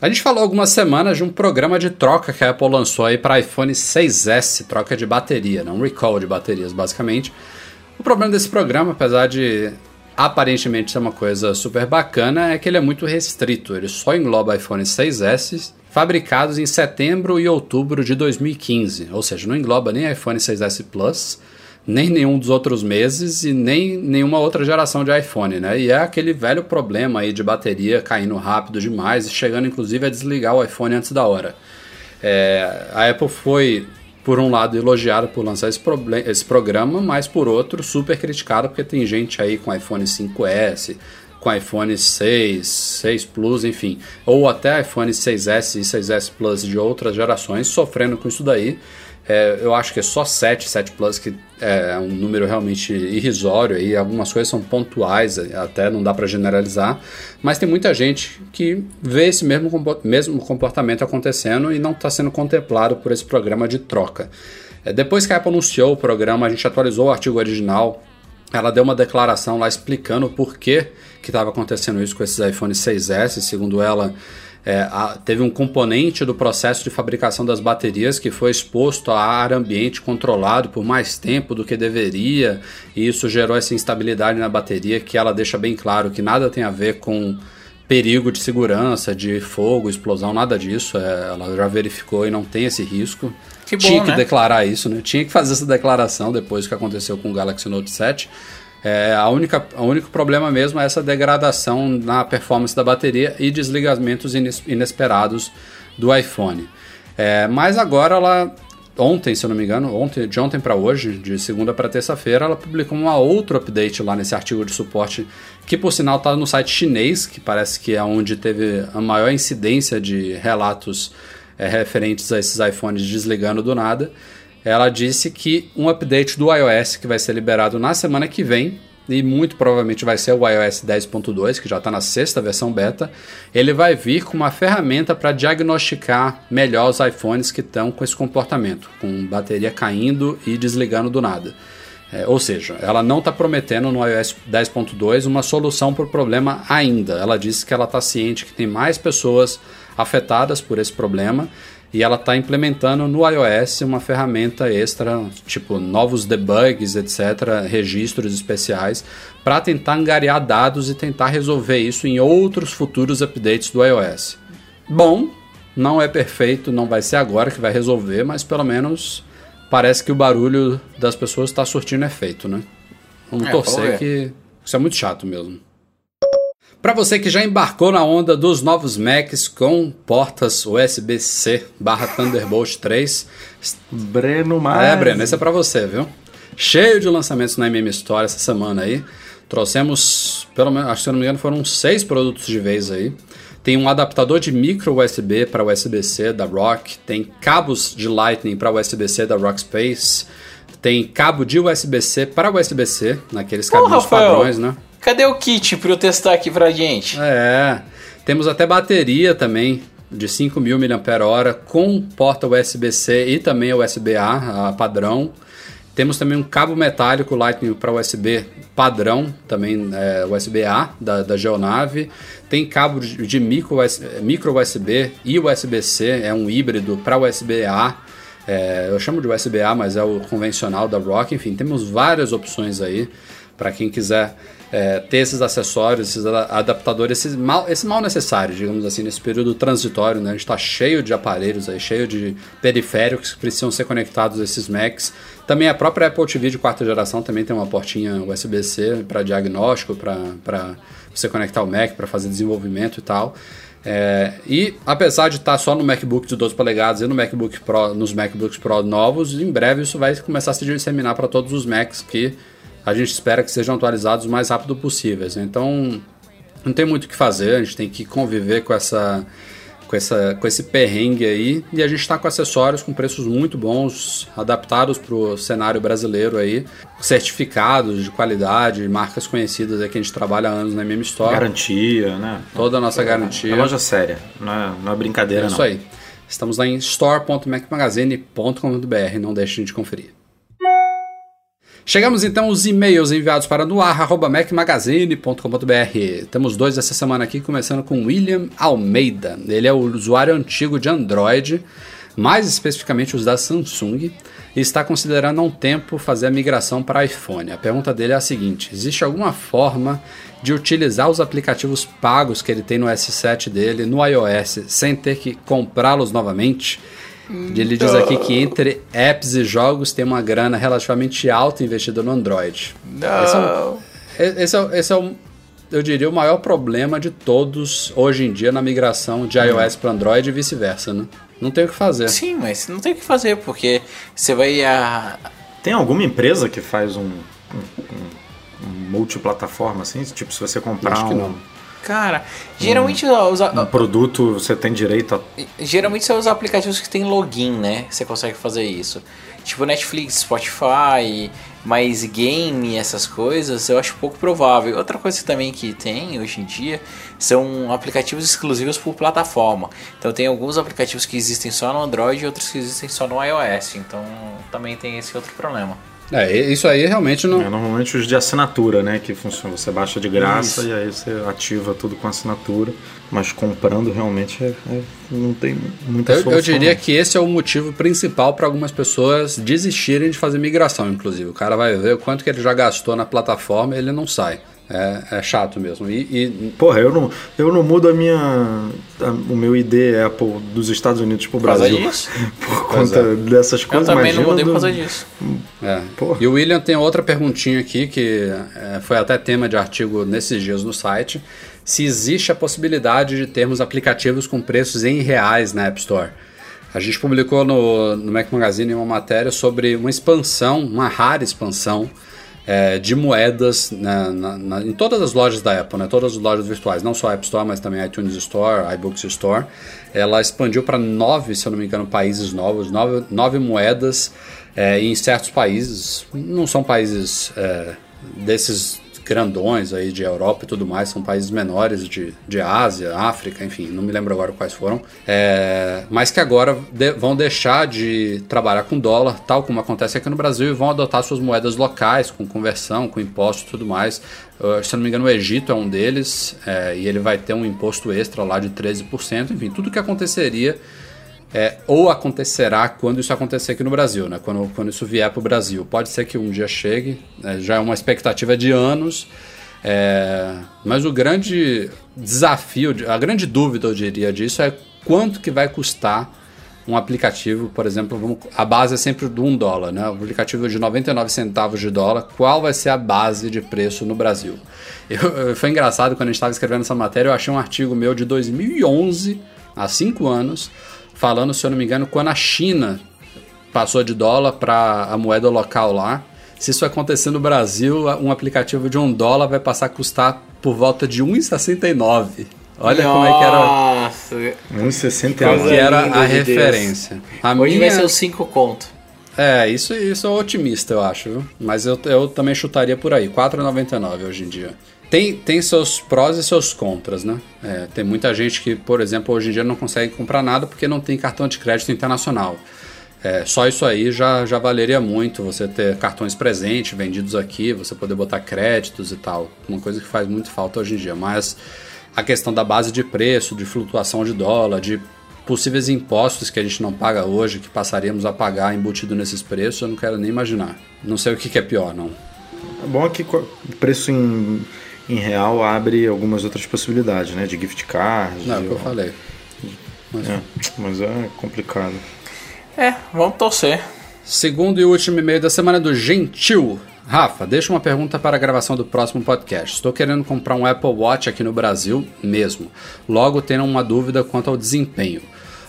A gente falou algumas semanas de um programa de troca que a Apple lançou aí para iPhone 6S, troca de bateria, não recall de baterias, basicamente. O problema desse programa, apesar de aparentemente ser uma coisa super bacana, é que ele é muito restrito. Ele só engloba iPhone 6S fabricados em setembro e outubro de 2015, ou seja, não engloba nem iPhone 6S Plus, nem nenhum dos outros meses e nem nenhuma outra geração de iPhone, né? E é aquele velho problema aí de bateria caindo rápido demais e chegando inclusive a desligar o iPhone antes da hora. É, a Apple foi, por um lado, elogiada por lançar esse, esse programa, mas por outro, super criticada porque tem gente aí com iPhone 5S, com iPhone 6, 6 Plus, enfim, ou até iPhone 6S e 6S Plus de outras gerações sofrendo com isso daí. É, eu acho que é só 7, 7 Plus que é um número realmente irrisório e algumas coisas são pontuais, até não dá para generalizar, mas tem muita gente que vê esse mesmo, mesmo comportamento acontecendo e não está sendo contemplado por esse programa de troca. É, depois que a Apple anunciou o programa, a gente atualizou o artigo original, ela deu uma declaração lá explicando por que estava acontecendo isso com esses iPhone 6S, segundo ela é, a, teve um componente do processo de fabricação das baterias que foi exposto a ar ambiente controlado por mais tempo do que deveria, e isso gerou essa instabilidade na bateria que ela deixa bem claro que nada tem a ver com perigo de segurança, de fogo, explosão, nada disso. É, ela já verificou e não tem esse risco. Que bom, Tinha que né? declarar isso, né? Tinha que fazer essa declaração depois que aconteceu com o Galaxy Note 7. É, a única, o único problema mesmo é essa degradação na performance da bateria e desligamentos inesperados do iPhone. É, mas agora ela, ontem, se eu não me engano, ontem, de ontem para hoje, de segunda para terça-feira, ela publicou um outro update lá nesse artigo de suporte, que por sinal está no site chinês, que parece que é onde teve a maior incidência de relatos é, referentes a esses iPhones desligando do nada ela disse que um update do iOS que vai ser liberado na semana que vem, e muito provavelmente vai ser o iOS 10.2, que já está na sexta versão beta, ele vai vir com uma ferramenta para diagnosticar melhor os iPhones que estão com esse comportamento, com bateria caindo e desligando do nada. É, ou seja, ela não está prometendo no iOS 10.2 uma solução para o problema ainda. Ela disse que ela está ciente que tem mais pessoas afetadas por esse problema e ela está implementando no iOS uma ferramenta extra, tipo novos debugs, etc., registros especiais, para tentar angariar dados e tentar resolver isso em outros futuros updates do iOS. Bom, não é perfeito, não vai ser agora que vai resolver, mas pelo menos parece que o barulho das pessoas está surtindo efeito, né? Vamos É, torcer que isso é muito chato mesmo. Para você que já embarcou na onda dos novos Macs com portas USB-C barra Thunderbolt 3, Breno Mar. é, Breno, esse é pra você, viu? Cheio de lançamentos na MM Store essa semana aí. Trouxemos, pelo menos, acho que se eu não me engano, foram seis produtos de vez aí. Tem um adaptador de micro USB para USB-C da Rock, tem cabos de Lightning para USB-C da Rockspace, tem cabo de USB-C para USB-C, naqueles cabinhos padrões, né? Cadê o kit pra eu testar aqui pra gente? É, temos até bateria também de 5.000 mAh com porta USB-C e também USB-A padrão. Temos também um cabo metálico Lightning para USB padrão, também é, USB-A da, da Geonave. Tem cabo de, micro, micro USB e USB-C, é um híbrido para USB-A. É, eu chamo de USB-A, mas é o convencional da Rock. Enfim, temos várias opções aí para quem quiser é, ter esses acessórios, esses adaptadores, esse mal, esse mal necessário, digamos assim, nesse período transitório. Né? A gente está cheio de aparelhos aí, cheio de periféricos que precisam ser conectados a esses Macs. Também a própria Apple TV de quarta geração também tem uma portinha USB-C para diagnóstico, para você conectar o Mac, para fazer desenvolvimento e tal. É, e apesar de estar só no MacBook de 12 polegadas e no MacBook Pro, nos MacBooks Pro novos, em breve isso vai começar a se disseminar para todos os Macs que a gente espera que sejam atualizados o mais rápido possíveis. Então não tem muito o que fazer, a gente tem que conviver com essa com, essa, com esse perrengue aí e a gente está com acessórios com preços muito bons, adaptados para o cenário brasileiro aí, certificados de qualidade, marcas conhecidas aí que a gente trabalha há anos na MM Store. Garantia, né? Toda a nossa garantia. É loja séria, não é, não é brincadeira, É não. isso aí. Estamos lá em store.macmagazine.com.br, não deixem de conferir. Chegamos então aos e-mails enviados para noar.mecmagazine.com.br. Temos dois essa semana aqui, começando com William Almeida. Ele é o usuário antigo de Android, mais especificamente os da Samsung, e está considerando há um tempo fazer a migração para iPhone. A pergunta dele é a seguinte: existe alguma forma de utilizar os aplicativos pagos que ele tem no S7 dele no iOS sem ter que comprá-los novamente? Ele diz aqui que entre apps e jogos tem uma grana relativamente alta investida no Android. Esse é, um, esse, é, esse é um, eu diria, o maior problema de todos hoje em dia na migração de iOS para Android e vice-versa, né? Não tem o que fazer. Sim, mas não tem o que fazer, porque você vai a. Tem alguma empresa que faz um, um, um multiplataforma assim? Tipo, se você comprar Acho que um. Cara, geralmente os, Um produto, você tem direito a. geralmente são os aplicativos que tem login, né? Você consegue fazer isso. Tipo Netflix, Spotify, mas game, essas coisas, eu acho pouco provável. Outra coisa também que tem hoje em dia são aplicativos exclusivos por plataforma. Então tem alguns aplicativos que existem só no Android e outros que existem só no iOS. Então também tem esse outro problema. É, isso aí realmente não. É, normalmente os de assinatura, né? Que funciona. Você baixa de graça e aí você ativa tudo com assinatura. Mas comprando realmente é- é- não tem muita Eu, solução. eu diria não. que esse é o motivo principal para algumas pessoas desistirem de fazer migração, inclusive. O cara vai ver o quanto que ele já gastou na plataforma e ele não sai. É, é chato mesmo. E, e- Porra, eu não, eu não mudo a minha, a- o meu ID Apple dos Estados Unidos pro Por causa Brasil disso? por conta é. dessas Eu coisas. também não mudei por do- causa disso. é. Porra. E o William tem outra perguntinha aqui, que é, foi até tema de artigo nesses dias no site. Se existe a possibilidade de termos aplicativos com preços em reais na App Store. A gente publicou no, no Mac Magazine uma matéria sobre uma expansão, uma rara expansão é, de moedas na- na- na- em todas as lojas da Apple, né? todas as lojas virtuais, não só a App Store, mas também iTunes Store, iBooks Store. Ela expandiu para nove, se eu não me engano, países novos, nove, nove moedas é, em certos países. Não são países é, desses grandões aí de Europa e tudo mais, são países menores de, de Ásia, África, enfim, não me lembro agora quais foram, é, mas que agora de- vão deixar de trabalhar com dólar, tal como acontece aqui no Brasil, e vão adotar suas moedas locais, com conversão, com imposto e tudo mais. Se não me engano, o Egito é um deles, é, e ele vai ter um imposto extra lá de 13%, enfim, tudo que aconteceria é, ou acontecerá quando isso acontecer aqui no Brasil, né? quando, quando isso vier para o Brasil. Pode ser que um dia chegue, né? já é uma expectativa de anos, é, mas o grande desafio, a grande dúvida, eu diria, disso é quanto que vai custar um aplicativo, por exemplo, a base é sempre de um dólar, né? O aplicativo de 99 centavos de dólar, qual vai ser a base de preço no Brasil? Eu- foi engraçado quando a gente estava escrevendo essa matéria, eu achei um artigo meu de 2011, há cinco anos, falando, se eu não me engano, quando a China passou de dólar para a moeda local lá. Se isso acontecer no Brasil, um aplicativo de um dólar vai passar a custar por volta de 1,69. Olha como é que era, Nossa. 1,69. que era a de referência. A Hoje minha- vai ser os 5 conto. É, isso, isso é otimista, eu acho, viu? Mas eu, eu também chutaria por aí, 4,99 hoje em dia. Tem, tem seus prós e seus contras, né? É, tem muita gente que, por exemplo, hoje em dia não consegue comprar nada porque não tem cartão de crédito internacional. É, só isso aí já, já valeria muito, você ter cartões presentes, vendidos aqui, você poder botar créditos e tal. Uma coisa que faz muito falta hoje em dia. Mas a questão da base de preço, de flutuação de dólar, de possíveis impostos que a gente não paga hoje, que passaríamos a pagar embutido nesses preços, eu não quero nem imaginar. Não sei o que, que é pior, não. É bom que preço em, em real abre algumas outras possibilidades, né? De gift cards. Não, é o que eu falei. Mas- É, mas é complicado. É, vamos torcer. Segundo e último e-mail da semana do Gentil. Rafa, deixa uma pergunta para a gravação do próximo podcast. Estou querendo comprar um Apple Watch aqui no Brasil mesmo. Logo tenho uma dúvida quanto ao desempenho.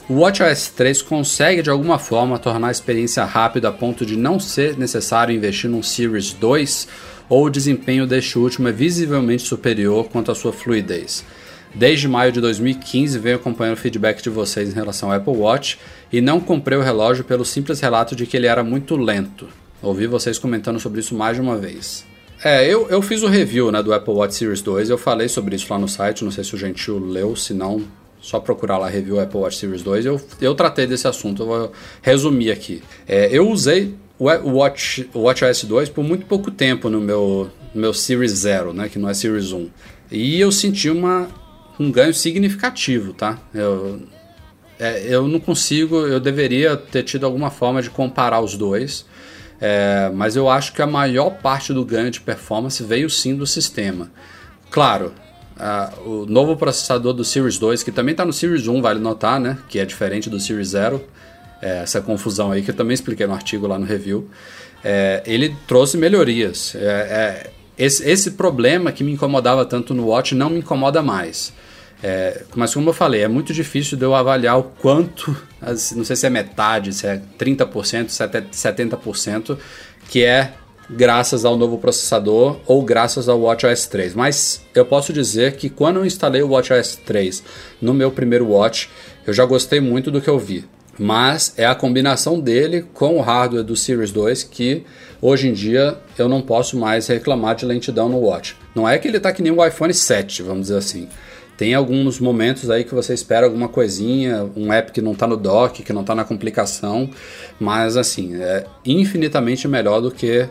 O WatchOS 3 consegue de alguma forma tornar a experiência rápida a ponto de não ser necessário investir num Series 2 ou o desempenho deste último é visivelmente superior quanto à sua fluidez? Desde maio de 2015 venho acompanhando o feedback de vocês em relação ao Apple Watch e não comprei o relógio pelo simples relato de que ele era muito lento. Ouvi vocês comentando sobre isso mais de uma vez. É, eu, eu fiz o review né, do Apple Watch Series 2, eu falei sobre isso lá no site, não sei se o Gentil leu, se não, só procurar lá review Apple Watch Series 2. Eu, eu tratei desse assunto, eu vou resumir aqui. É, eu usei o Watch, o WatchOS 2 por muito pouco tempo no meu, no meu Series 0, né, que não é Series 1. E eu senti uma, um ganho significativo, tá? Eu, é, eu não consigo, eu deveria ter tido alguma forma de comparar os dois, é, mas eu acho que a maior parte do ganho de performance veio sim do sistema. Claro, o novo processador do Series 2, que também está no Series 1, vale notar, né? Que é diferente do Series 0, é, essa confusão aí que eu também expliquei no artigo lá no review. É, ele trouxe melhorias. É, é, esse, esse, problema que me incomodava tanto no Watch não me incomoda mais. É, mas como eu falei, é muito difícil de eu avaliar o quanto, não sei se é metade, se é 30%, 70%, que é graças ao novo processador ou graças ao WatchOS 3. Mas eu posso dizer que quando eu instalei o WatchOS 3 no meu primeiro Watch, eu já gostei muito do que eu vi. Mas é a combinação dele com o hardware do Series 2 que hoje em dia eu não posso mais reclamar de lentidão no Watch. Não é que ele está que nem o iPhone 7, vamos dizer assim. Tem alguns momentos aí que você espera alguma coisinha, um app que não está no dock, que não está na complicação, mas assim, é infinitamente melhor do que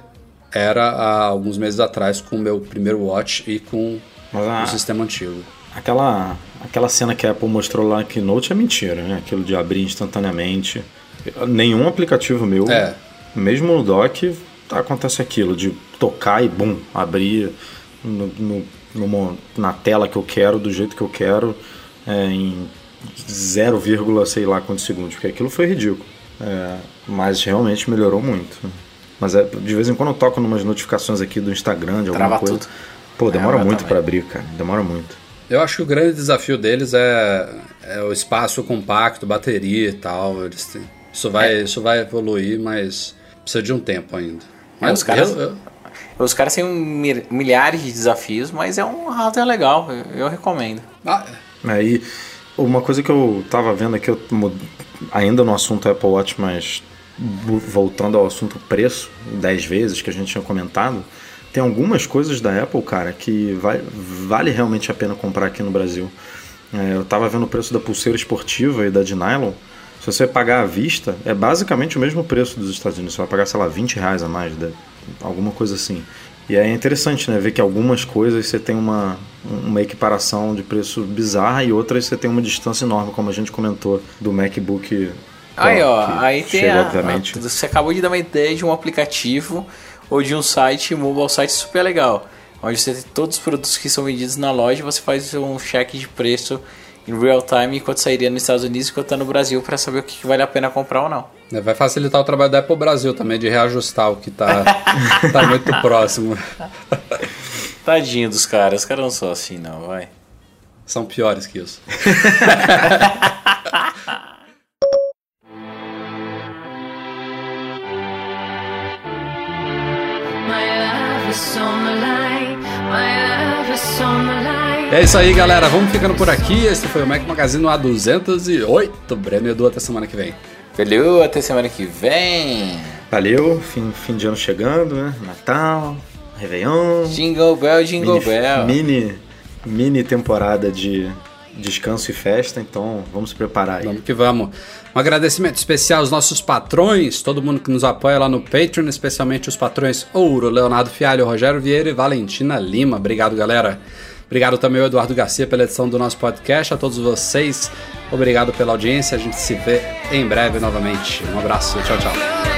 era há alguns meses atrás com o meu primeiro Watch e com a, o sistema antigo. Aquela, aquela cena que a Apple mostrou lá na Keynote é mentira, né? Aquilo de abrir instantaneamente. Nenhum aplicativo meu, é. mesmo no dock, acontece aquilo de tocar e bum, abrir no, no, numa, na tela que eu quero, do jeito que eu quero, é, em 0, sei lá quantos segundos, porque aquilo foi ridículo. É, mas realmente melhorou muito. Mas é, de vez em quando eu toco numas notificações aqui do Instagram, de alguma Trava coisa. Tudo. Pô, demora é, muito para abrir, cara. Demora muito. Eu acho que o grande desafio deles é, é o espaço compacto, bateria e tal. Eles, isso, vai, é. isso vai evoluir, mas precisa de um tempo ainda. É, mas os caras, eu, eu... os caras têm milhares de desafios, mas é um hardware legal. Eu, eu recomendo. Ah, Aí, uma coisa que eu tava vendo aqui, eu, ainda no assunto Apple Watch, mas voltando ao assunto preço, 10 vezes que a gente tinha comentado, tem algumas coisas da Apple, cara, que vai, vale realmente a pena comprar aqui no Brasil. É, eu tava vendo o preço da pulseira esportiva e da de nylon. Se você pagar à vista, é basicamente o mesmo preço dos Estados Unidos. Você vai pagar, sei lá, 20 reais a mais, alguma coisa assim. E é interessante, né? Ver que algumas coisas você tem uma, uma equiparação de preço bizarra e outras você tem uma distância enorme, como a gente comentou do MacBook Aí, ó, aí tem a, obviamente. A, você acabou de dar uma ideia de um aplicativo ou de um site, mobile site super legal. Onde você tem todos os produtos que são vendidos na loja, você faz um check de preço em real time enquanto sairia nos Estados Unidos e enquanto está no Brasil para saber o que vale a pena comprar ou não. É, vai facilitar o trabalho da Apple Brasil também de reajustar o que está tá muito próximo. Tadinho dos caras, os caras não são assim não, vai. São piores que isso. É isso aí, galera. Vamos ficando por aqui. Esse foi o Mac Magazine A208. Breno e Edu, até semana que vem. Valeu, até semana que vem. Valeu, fim, fim de ano chegando, né? Natal, Réveillon. Jingle Bell, Jingle mini, Bell. Mini, mini temporada de descanso e festa, então vamos se preparar aí. Vamos que vamos. Um agradecimento especial aos nossos patrões, todo mundo que nos apoia lá no Patreon, especialmente os patrões Ouro, Leonardo Fialho, Rogério Vieira e Valentina Lima. Obrigado, galera. Obrigado também ao Eduardo Garcia pela edição do nosso podcast. A todos vocês, obrigado pela audiência. A gente se vê em breve novamente. Um abraço, tchau, tchau.